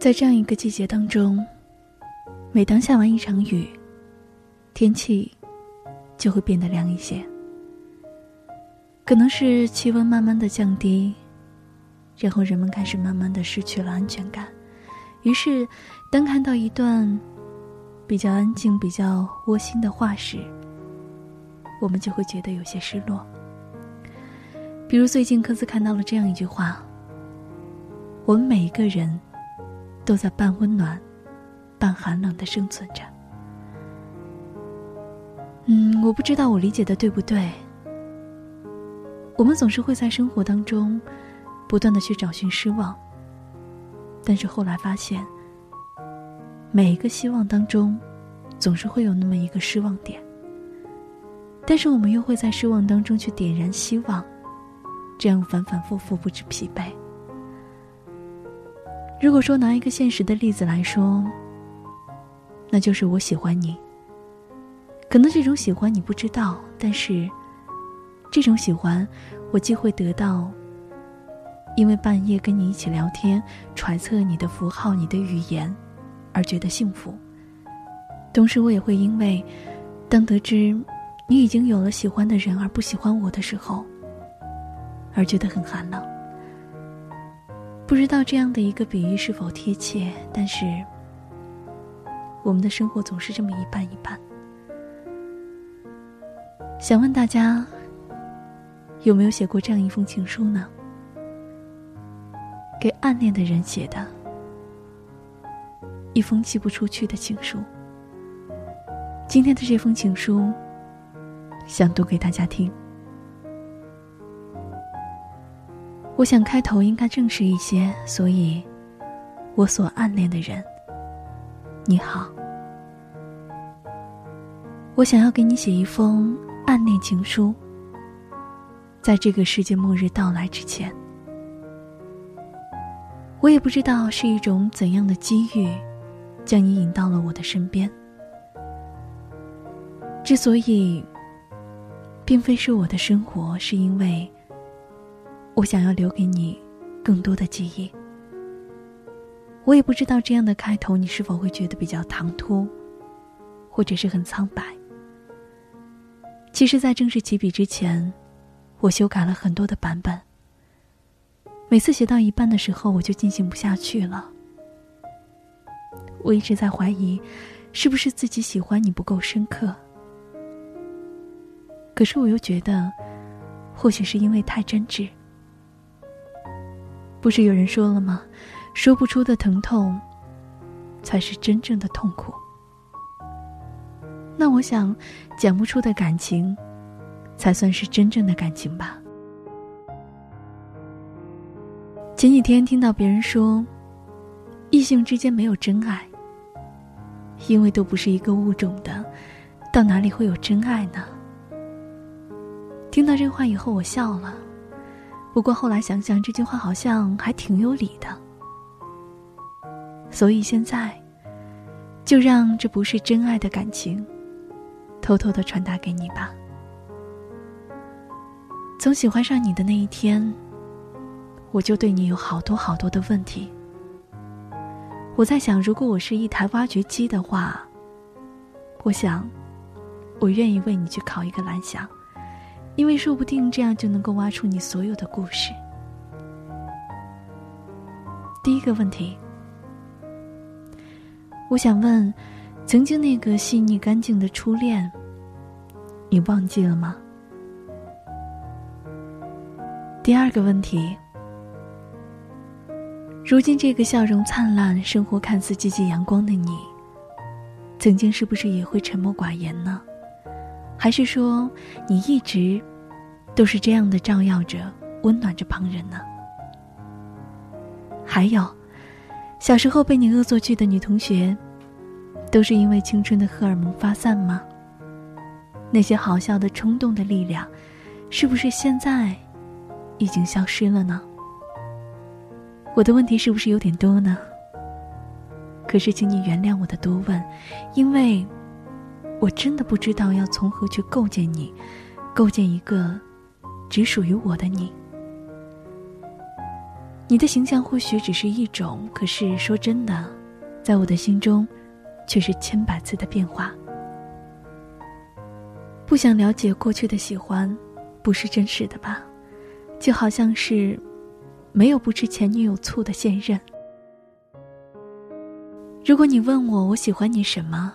在这样一个季节当中，每当下完一场雨，天气就会变得凉一些。可能是气温慢慢的降低，然后人们开始慢慢的失去了安全感，于是，当看到一段比较安静、比较窝心的话时，我们就会觉得有些失落。比如最近科斯看到了这样一句话：“我们每一个人都在半温暖、半寒冷的生存着。”嗯，我不知道我理解的对不对。我们总是会在生活当中，不断的去找寻失望。但是后来发现，每一个希望当中，总是会有那么一个失望点。但是我们又会在失望当中去点燃希望，这样反反复复不知疲惫。如果说拿一个现实的例子来说，那就是我喜欢你。可能这种喜欢你不知道，但是。这种喜欢，我既会得到，因为半夜跟你一起聊天，揣测你的符号、你的语言，而觉得幸福；同时，我也会因为，当得知你已经有了喜欢的人而不喜欢我的时候，而觉得很寒冷。不知道这样的一个比喻是否贴切，但是，我们的生活总是这么一半一半。想问大家。有没有写过这样一封情书呢？给暗恋的人写的，一封寄不出去的情书。今天的这封情书，想读给大家听。我想开头应该正式一些，所以，我所暗恋的人，你好。我想要给你写一封暗恋情书。在这个世界末日到来之前，我也不知道是一种怎样的机遇，将你引到了我的身边。之所以，并非是我的生活，是因为我想要留给你更多的记忆。我也不知道这样的开头你是否会觉得比较唐突，或者是很苍白。其实，在正式起笔之前。我修改了很多的版本。每次写到一半的时候，我就进行不下去了。我一直在怀疑，是不是自己喜欢你不够深刻。可是我又觉得，或许是因为太真挚。不是有人说了吗？说不出的疼痛，才是真正的痛苦。那我想，讲不出的感情。才算是真正的感情吧。前几天听到别人说，异性之间没有真爱，因为都不是一个物种的，到哪里会有真爱呢？听到这话以后，我笑了。不过后来想想，这句话好像还挺有理的。所以现在，就让这不是真爱的感情，偷偷的传达给你吧。从喜欢上你的那一天，我就对你有好多好多的问题。我在想，如果我是一台挖掘机的话，我想，我愿意为你去烤一个蓝翔，因为说不定这样就能够挖出你所有的故事。第一个问题，我想问，曾经那个细腻干净的初恋，你忘记了吗？第二个问题：如今这个笑容灿烂、生活看似积极阳光的你，曾经是不是也会沉默寡言呢？还是说你一直都是这样的照耀着、温暖着旁人呢？还有，小时候被你恶作剧的女同学，都是因为青春的荷尔蒙发散吗？那些好笑的、冲动的力量，是不是现在？已经消失了呢。我的问题是不是有点多呢？可是，请你原谅我的多问，因为我真的不知道要从何去构建你，构建一个只属于我的你。你的形象或许只是一种，可是说真的，在我的心中，却是千百次的变化。不想了解过去的喜欢，不是真实的吧？就好像是没有不吃前女友醋的现任。如果你问我我喜欢你什么，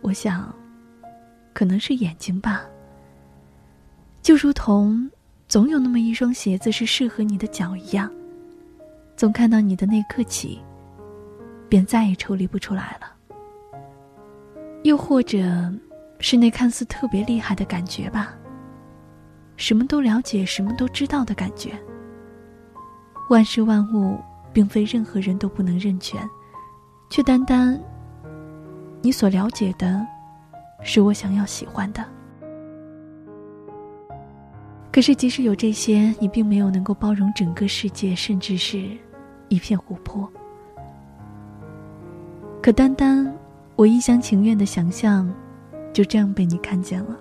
我想，可能是眼睛吧。就如同总有那么一双鞋子是适合你的脚一样，从看到你的那刻起，便再也抽离不出来了。又或者，是那看似特别厉害的感觉吧。什么都了解，什么都知道的感觉。万事万物，并非任何人都不能认全。却单单，你所了解的，是我想要喜欢的。可是，即使有这些，你并没有能够包容整个世界，甚至是一片湖泊。可单单我一厢情愿的想象，就这样被你看见了。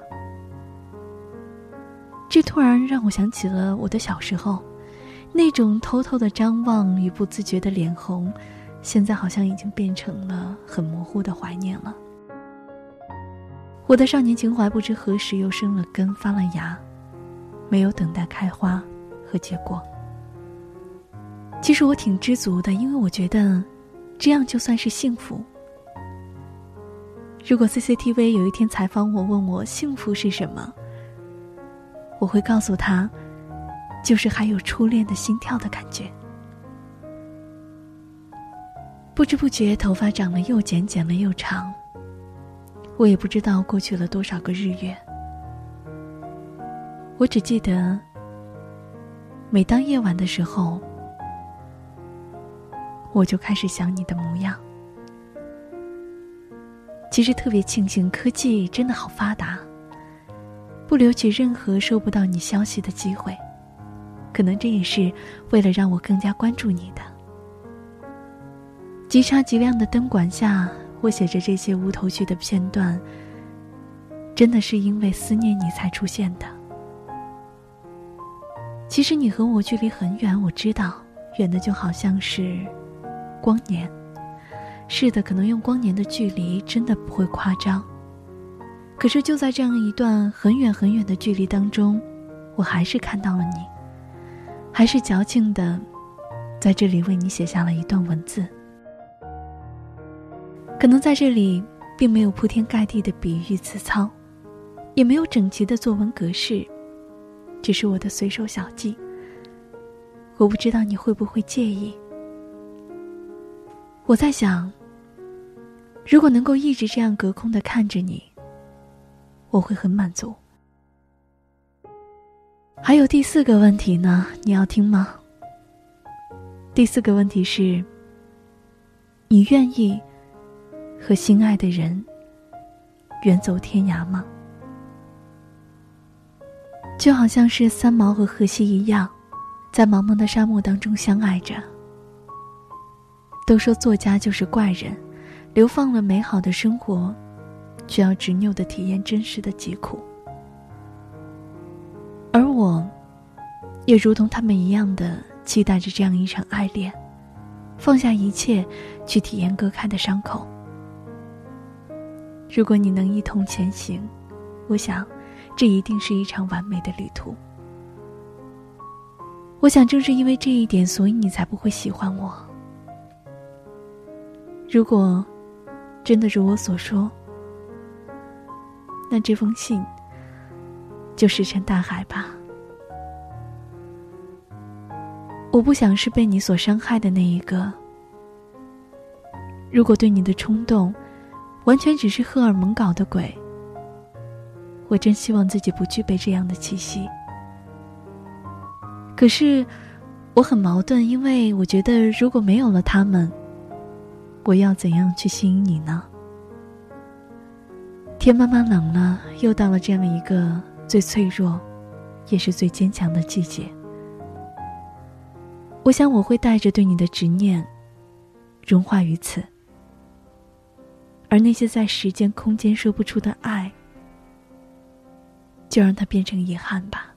这突然让我想起了我的小时候，那种偷偷的张望与不自觉的脸红。现在好像已经变成了很模糊的怀念了。我的少年情怀不知何时又生了根发了芽，没有等待开花和结果。其实我挺知足的，因为我觉得，这样就算是幸福。如果 CCTV 有一天采访我，问我幸福是什么，我会告诉他，就是还有初恋的心跳的感觉。不知不觉，头发长了又剪，剪了又长。我也不知道过去了多少个日月。我只记得，每当夜晚的时候，我就开始想你的模样。其实特别庆幸，科技真的好发达，不留取任何收不到你消息的机会。可能这也是为了让我更加关注你的。极差极亮的灯管下，我写着这些无头绪的片段。真的是因为思念你才出现的。其实你和我距离很远，我知道，远的就好像是光年。是的，可能用光年的距离真的不会夸张。可是就在这样一段很远很远的距离当中，我还是看到了你，还是矫情的，在这里为你写下了一段文字。可能在这里，并没有铺天盖地的比喻词操，也没有整齐的作文格式，只是我的随手小记。我不知道你会不会介意。我在想，如果能够一直这样隔空的看着你，我会很满足。还有第四个问题呢，你要听吗？第四个问题是，你愿意？和心爱的人远走天涯吗？就好像是三毛和荷西一样，在茫茫的沙漠当中相爱着。都说作家就是怪人，流放了美好的生活，却要执拗的体验真实的疾苦。而我，也如同他们一样的期待着这样一场爱恋，放下一切，去体验割开的伤口。如果你能一同前行，我想，这一定是一场完美的旅途。我想，正是因为这一点，所以你才不会喜欢我。如果真的如我所说，那这封信就石沉大海吧。我不想是被你所伤害的那一个。如果对你的冲动，完全只是荷尔蒙搞的鬼。我真希望自己不具备这样的气息。可是，我很矛盾，因为我觉得如果没有了他们，我要怎样去吸引你呢？天慢慢冷了，又到了这样一个最脆弱，也是最坚强的季节。我想我会带着对你的执念，融化于此。而那些在时间、空间说不出的爱，就让它变成遗憾吧。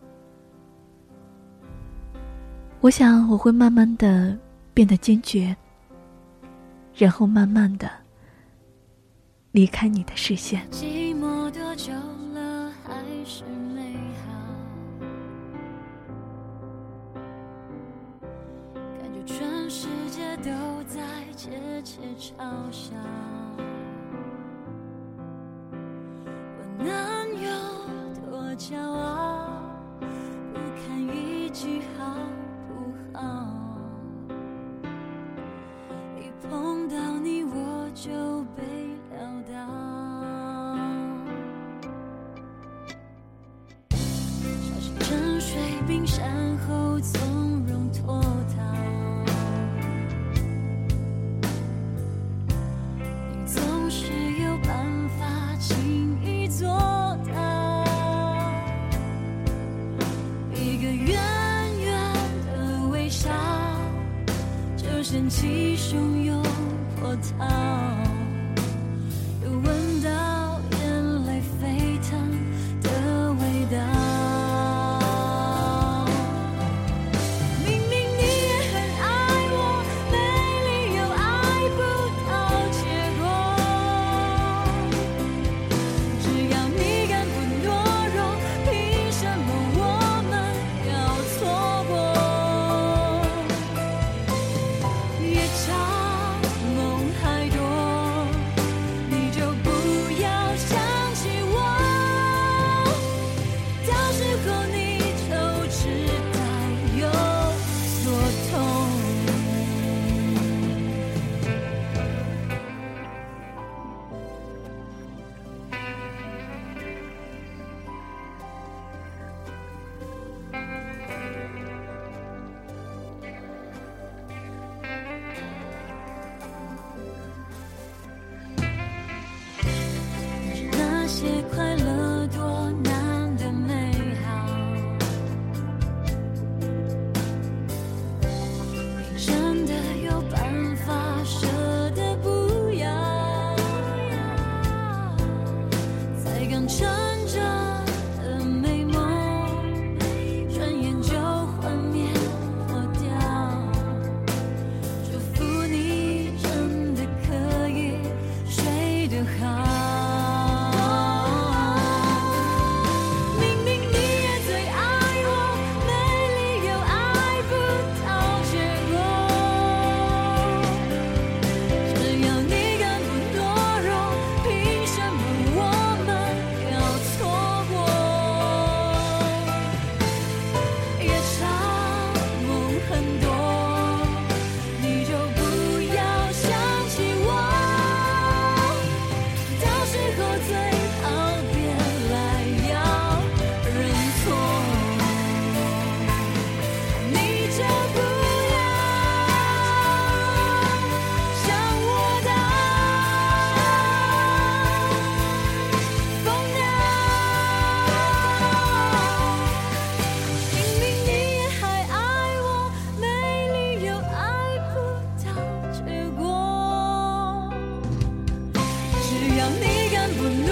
我想我会慢慢的变得坚决然后慢慢的离开你的视线。寂寞多久了还是好？感觉全世界都在窃窃嘲笑。骄傲。起汹涌波涛 one will